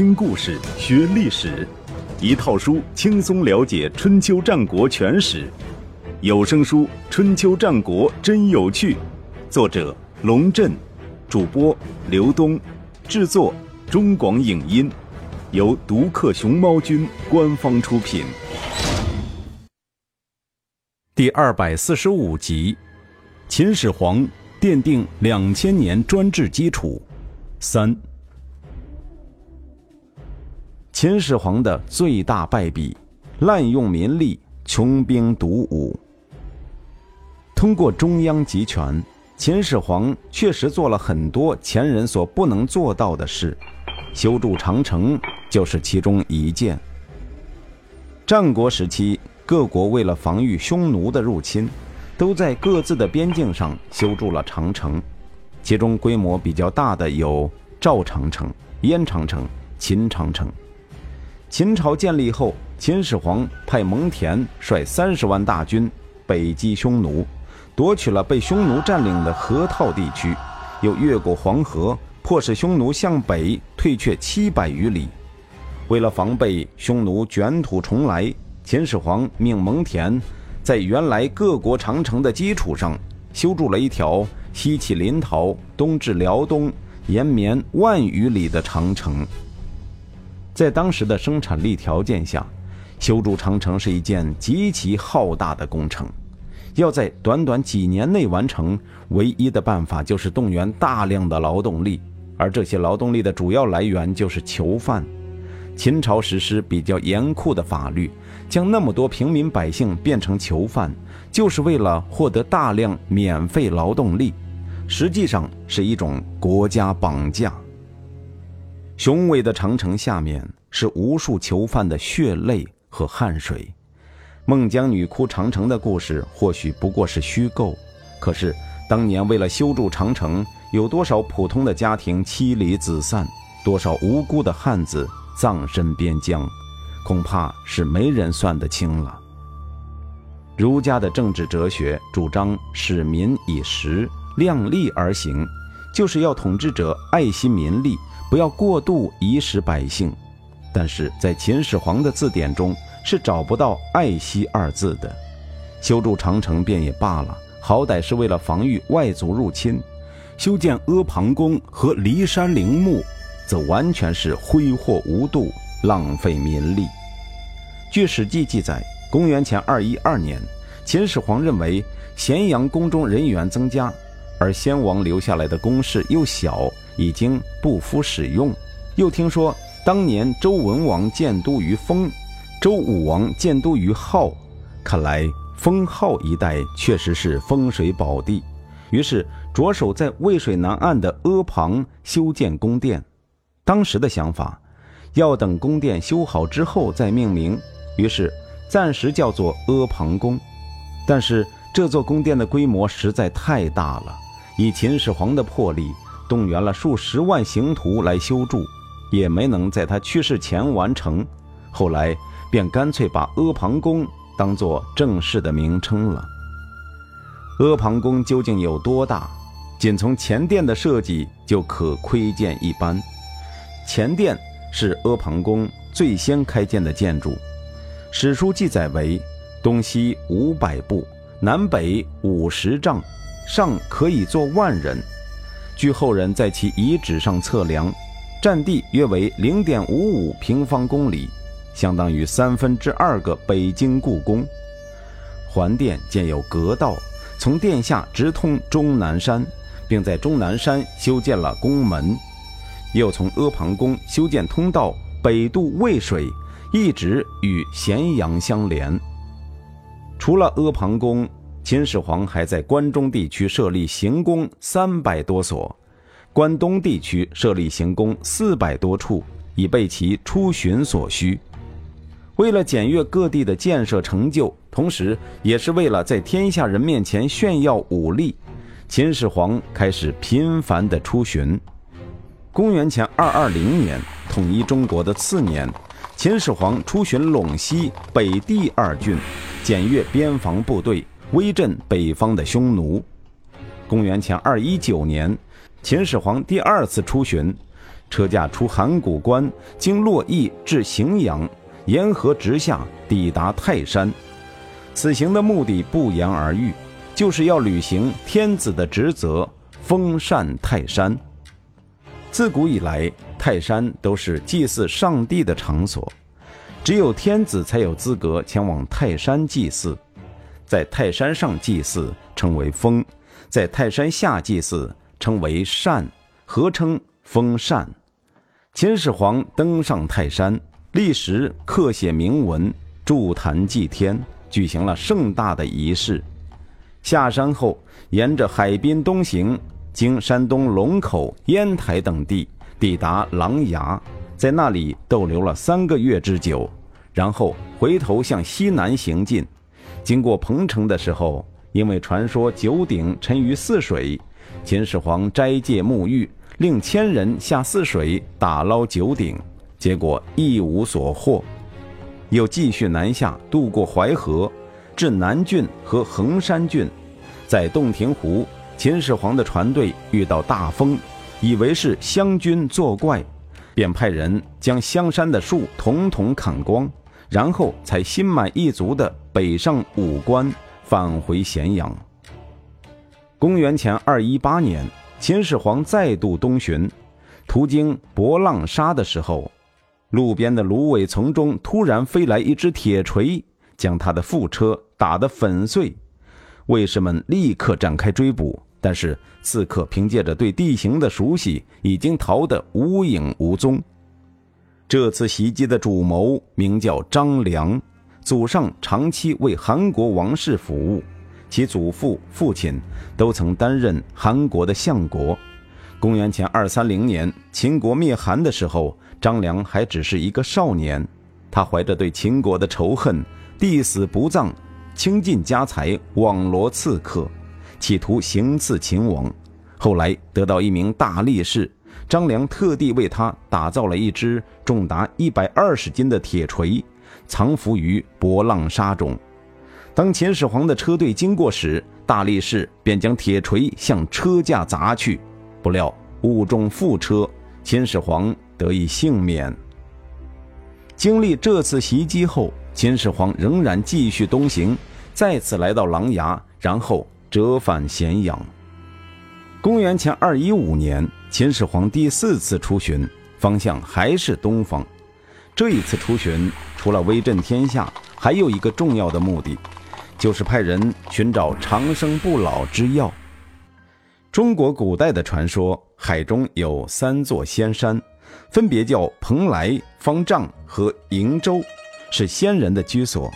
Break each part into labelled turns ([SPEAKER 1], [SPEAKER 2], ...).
[SPEAKER 1] 听故事学历史，一套书轻松了解春秋战国全史。有声书《春秋战国真有趣》，作者龙震，主播刘东，制作中广影音，由独克熊猫君官方出品。第二百四十五集，秦始皇奠定两千年专制基础。三。秦始皇的最大败笔，滥用民力，穷兵黩武。通过中央集权，秦始皇确实做了很多前人所不能做到的事，修筑长城就是其中一件。战国时期，各国为了防御匈奴的入侵，都在各自的边境上修筑了长城，其中规模比较大的有赵长城、燕长城、秦长城。秦朝建立后，秦始皇派蒙恬率三十万大军北击匈奴，夺取了被匈奴占领的河套地区，又越过黄河，迫使匈奴向北退却七百余里。为了防备匈奴卷土重来，秦始皇命蒙恬在原来各国长城的基础上，修筑了一条西起临洮、东至辽东、延绵万余里的长城。在当时的生产力条件下，修筑长城是一件极其浩大的工程。要在短短几年内完成，唯一的办法就是动员大量的劳动力，而这些劳动力的主要来源就是囚犯。秦朝实施比较严酷的法律，将那么多平民百姓变成囚犯，就是为了获得大量免费劳动力，实际上是一种国家绑架。雄伟的长城下面是无数囚犯的血泪和汗水。孟姜女哭长城的故事或许不过是虚构，可是当年为了修筑长城，有多少普通的家庭妻离子散，多少无辜的汉子葬身边疆，恐怕是没人算得清了。儒家的政治哲学主张使民以时，量力而行，就是要统治者爱惜民力。不要过度遗失百姓，但是在秦始皇的字典中是找不到“爱惜”二字的。修筑长城便也罢了，好歹是为了防御外族入侵；修建阿房宫和骊山陵墓，则完全是挥霍无度、浪费民力。据《史记》记载，公元前二一二年，秦始皇认为咸阳宫中人员增加，而先王留下来的宫室又小。已经不敷使用，又听说当年周文王建都于丰，周武王建都于镐，看来丰镐一带确实是风水宝地，于是着手在渭水南岸的阿房修建宫殿。当时的想法，要等宫殿修好之后再命名，于是暂时叫做阿房宫。但是这座宫殿的规模实在太大了，以秦始皇的魄力。动员了数十万刑徒来修筑，也没能在他去世前完成。后来便干脆把阿房宫当做正式的名称了。阿房宫究竟有多大？仅从前殿的设计就可窥见一斑。前殿是阿房宫最先开建的建筑，史书记载为东西五百步，南北五十丈，上可以坐万人。据后人在其遗址上测量，占地约为零点五五平方公里，相当于三分之二个北京故宫。环殿建有阁道，从殿下直通终南山，并在终南山修建了宫门，又从阿房宫修建通道北渡渭水，一直与咸阳相连。除了阿房宫。秦始皇还在关中地区设立行宫三百多所，关东地区设立行宫四百多处，以备其出巡所需。为了检阅各地的建设成就，同时也是为了在天下人面前炫耀武力，秦始皇开始频繁的出巡。公元前二二零年，统一中国的次年，秦始皇出巡陇西、北地二郡，检阅边防部队。威震北方的匈奴。公元前二一九年，秦始皇第二次出巡，车驾出函谷关，经洛邑至荥阳，沿河直下，抵达泰山。此行的目的不言而喻，就是要履行天子的职责，封禅泰山。自古以来，泰山都是祭祀上帝的场所，只有天子才有资格前往泰山祭祀。在泰山上祭祀称为封，在泰山下祭祀称为禅，合称封禅。秦始皇登上泰山，立时刻写铭文，筑坛祭天，举行了盛大的仪式。下山后，沿着海滨东行，经山东龙口、烟台等地，抵达琅琊，在那里逗留了三个月之久，然后回头向西南行进。经过彭城的时候，因为传说九鼎沉于泗水，秦始皇斋戒沐浴。令千人下泗水打捞九鼎，结果一无所获，又继续南下渡过淮河，至南郡和衡山郡，在洞庭湖，秦始皇的船队遇到大风，以为是湘军作怪，便派人将香山的树统统砍光，然后才心满意足地北上武关，返回咸阳。公元前二一八年。秦始皇再度东巡，途经博浪沙的时候，路边的芦苇丛中突然飞来一只铁锤，将他的副车打得粉碎。卫士们立刻展开追捕，但是刺客凭借着对地形的熟悉，已经逃得无影无踪。这次袭击的主谋名叫张良，祖上长期为韩国王室服务。其祖父、父亲都曾担任韩国的相国。公元前二三零年，秦国灭韩的时候，张良还只是一个少年。他怀着对秦国的仇恨，弟死不葬，倾尽家财网罗刺客，企图行刺秦王。后来得到一名大力士，张良特地为他打造了一只重达一百二十斤的铁锤，藏伏于博浪沙中。当秦始皇的车队经过时，大力士便将铁锤向车架砸去，不料误中副车，秦始皇得以幸免。经历这次袭击后，秦始皇仍然继续东行，再次来到琅琊，然后折返咸阳。公元前二一五年，秦始皇第四次出巡，方向还是东方。这一次出巡，除了威震天下，还有一个重要的目的。就是派人寻找长生不老之药。中国古代的传说，海中有三座仙山，分别叫蓬莱、方丈和瀛洲，是仙人的居所。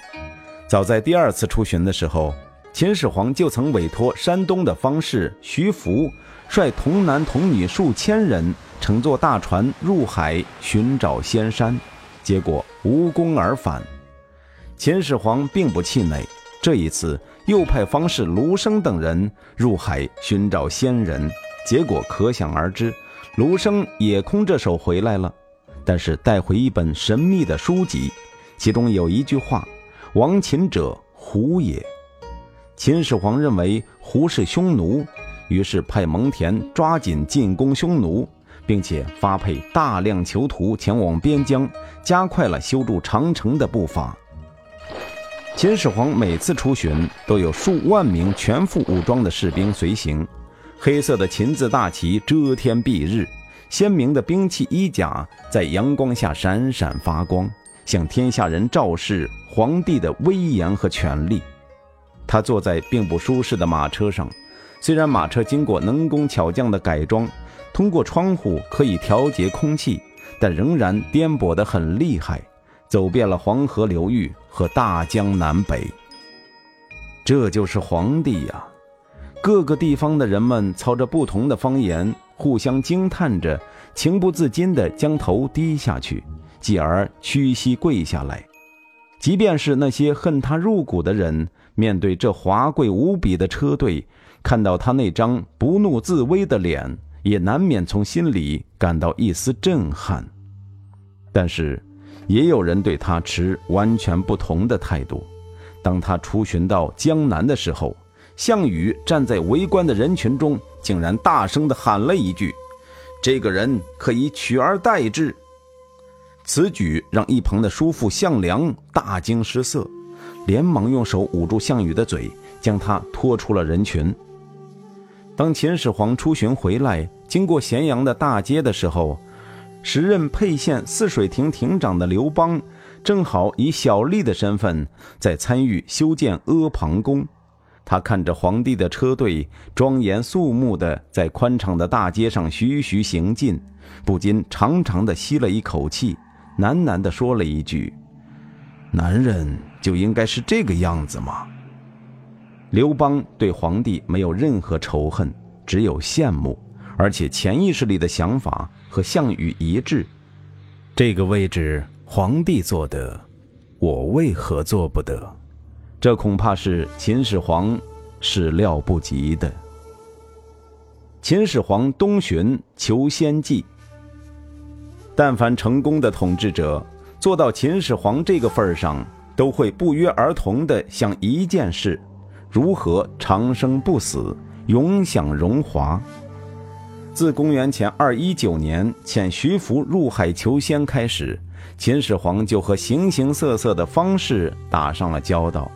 [SPEAKER 1] 早在第二次出巡的时候，秦始皇就曾委托山东的方士徐福，率童男童女数千人乘坐大船入海寻找仙山，结果无功而返。秦始皇并不气馁。这一次又派方士卢生等人入海寻找仙人，结果可想而知，卢生也空着手回来了，但是带回一本神秘的书籍，其中有一句话：“亡秦者胡也。”秦始皇认为胡是匈奴，于是派蒙恬抓紧进攻匈奴，并且发配大量囚徒前往边疆，加快了修筑长城的步伐。秦始皇每次出巡都有数万名全副武装的士兵随行，黑色的秦字大旗遮天蔽日，鲜明的兵器衣甲在阳光下闪闪发光，向天下人昭示皇帝的威严和权力。他坐在并不舒适的马车上，虽然马车经过能工巧匠的改装，通过窗户可以调节空气，但仍然颠簸得很厉害。走遍了黄河流域和大江南北，这就是皇帝呀！各个地方的人们操着不同的方言，互相惊叹着，情不自禁地将头低下去，继而屈膝跪下来。即便是那些恨他入骨的人，面对这华贵无比的车队，看到他那张不怒自威的脸，也难免从心里感到一丝震撼。但是。也有人对他持完全不同的态度。当他出巡到江南的时候，项羽站在围观的人群中，竟然大声地喊了一句：“这个人可以取而代之。此举让一旁的叔父项梁大惊失色，连忙用手捂住项羽的嘴，将他拖出了人群。当秦始皇出巡回来，经过咸阳的大街的时候，时任沛县泗水亭亭长的刘邦，正好以小吏的身份在参与修建阿房宫。他看着皇帝的车队庄严肃穆地在宽敞的大街上徐徐行进，不禁长长的吸了一口气，喃喃地说了一句：“男人就应该是这个样子吗？”刘邦对皇帝没有任何仇恨，只有羡慕，而且潜意识里的想法和项羽一致。这个位置，皇帝做得，我为何做不得？这恐怕是秦始皇始料不及的。秦始皇东巡求仙迹。但凡成功的统治者，做到秦始皇这个份儿上，都会不约而同地想一件事：如何长生不死，永享荣华。自公元前二一九年遣徐福入海求仙开始，秦始皇就和形形色色的方士打上了交道。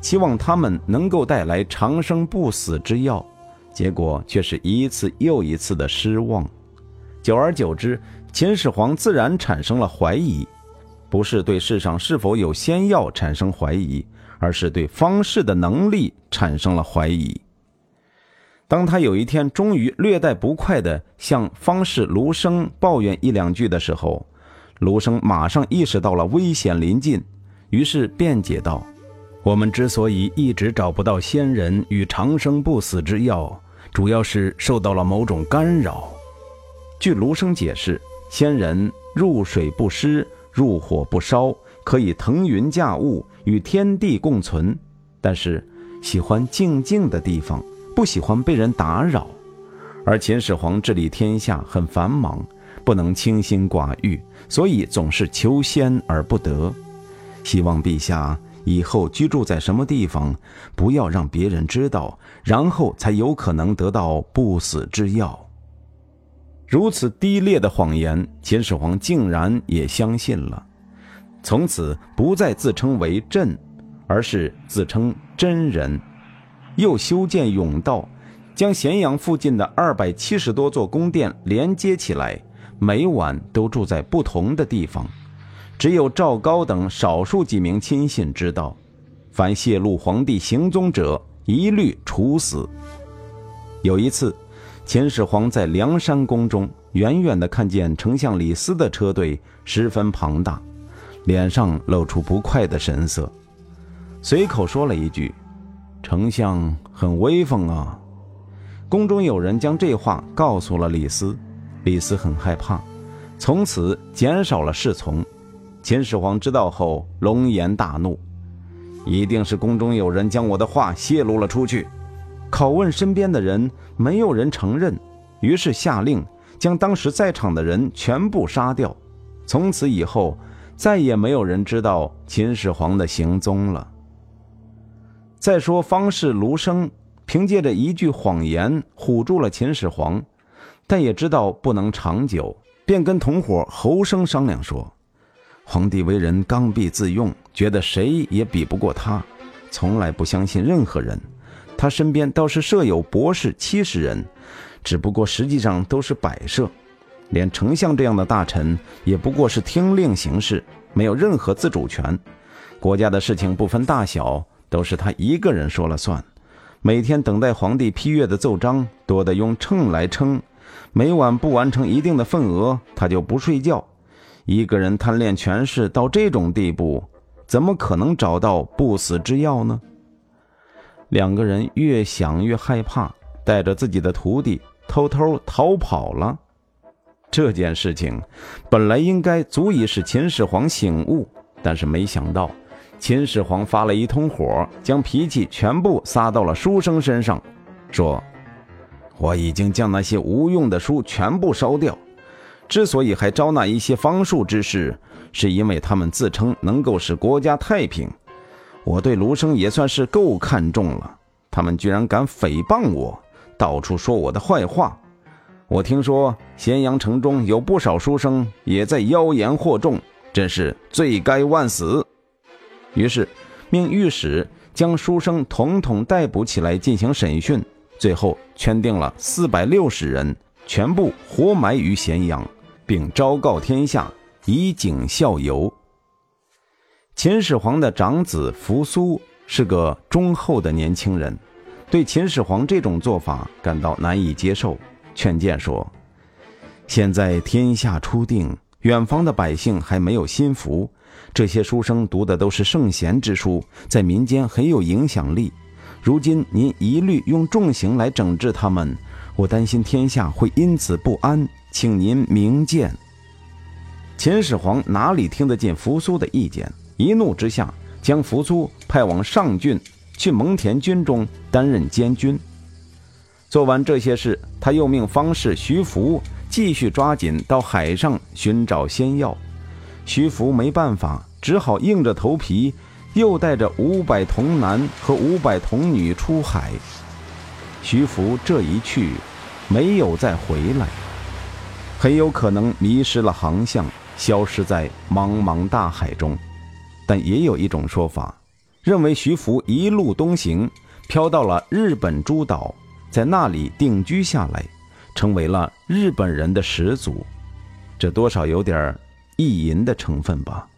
[SPEAKER 1] 希望他们能够带来长生不死之药，结果却是一次又一次的失望。久而久之，秦始皇自然产生了怀疑，不是对世上是否有仙药产生怀疑，而是对方士的能力产生了怀疑。当他有一天终于略带不快地向方士卢生抱怨一两句的时候，卢生马上意识到了危险临近，于是辩解道。我们之所以一直找不到仙人与长生不死之药，主要是受到了某种干扰。据卢生解释，仙人入水不湿，入火不烧，可以腾云驾雾，与天地共存，但是喜欢静静的地方，不喜欢被人打扰。而秦始皇治理天下很繁忙，不能清心寡欲，所以总是求仙而不得。希望陛下。以后居住在什么地方，不要让别人知道，然后才有可能得到不死之药。如此低劣的谎言，秦始皇竟然也相信了，从此不再自称为朕，而是自称真人，又修建甬道，将咸阳附近的二百七十多座宫殿连接起来，每晚都住在不同的地方。只有赵高等少数几名亲信知道，凡泄露皇帝行踪者，一律处死。有一次，秦始皇在梁山宫中，远远地看见丞相李斯的车队十分庞大，脸上露出不快的神色，随口说了一句：“丞相很威风啊。”宫中有人将这话告诉了李斯，李斯很害怕，从此减少了侍从。秦始皇知道后，龙颜大怒，一定是宫中有人将我的话泄露了出去。拷问身边的人，没有人承认，于是下令将当时在场的人全部杀掉。从此以后，再也没有人知道秦始皇的行踪了。再说方士卢生，凭借着一句谎言唬住了秦始皇，但也知道不能长久，便跟同伙侯生商量说。皇帝为人刚愎自用，觉得谁也比不过他，从来不相信任何人。他身边倒是设有博士七十人，只不过实际上都是摆设。连丞相这样的大臣也不过是听令行事，没有任何自主权。国家的事情不分大小，都是他一个人说了算。每天等待皇帝批阅的奏章多得用秤来称，每晚不完成一定的份额，他就不睡觉。一个人贪恋权势到这种地步，怎么可能找到不死之药呢？两个人越想越害怕，带着自己的徒弟偷偷逃跑了。这件事情本来应该足以使秦始皇醒悟，但是没想到，秦始皇发了一通火，将脾气全部撒到了书生身上，说：“我已经将那些无用的书全部烧掉。”之所以还招纳一些方术之士，是因为他们自称能够使国家太平。我对卢生也算是够看重了，他们居然敢诽谤我，到处说我的坏话。我听说咸阳城中有不少书生也在妖言惑众，真是罪该万死。于是，命御史将书生统统逮捕起来进行审讯，最后圈定了四百六十人，全部活埋于咸阳，并昭告天下，以儆效尤。秦始皇的长子扶苏是个忠厚的年轻人，对秦始皇这种做法感到难以接受。劝谏说：“现在天下初定，远方的百姓还没有心服。这些书生读的都是圣贤之书，在民间很有影响力。如今您一律用重刑来整治他们，我担心天下会因此不安，请您明鉴。”秦始皇哪里听得进扶苏的意见？一怒之下，将扶苏派往上郡，去蒙恬军中担任监军。做完这些事，他又命方士徐福继续抓紧到海上寻找仙药。徐福没办法，只好硬着头皮，又带着五百童男和五百童女出海。徐福这一去，没有再回来，很有可能迷失了航向，消失在茫茫大海中。但也有一种说法，认为徐福一路东行，飘到了日本诸岛。在那里定居下来，成为了日本人的始祖，这多少有点意淫的成分吧。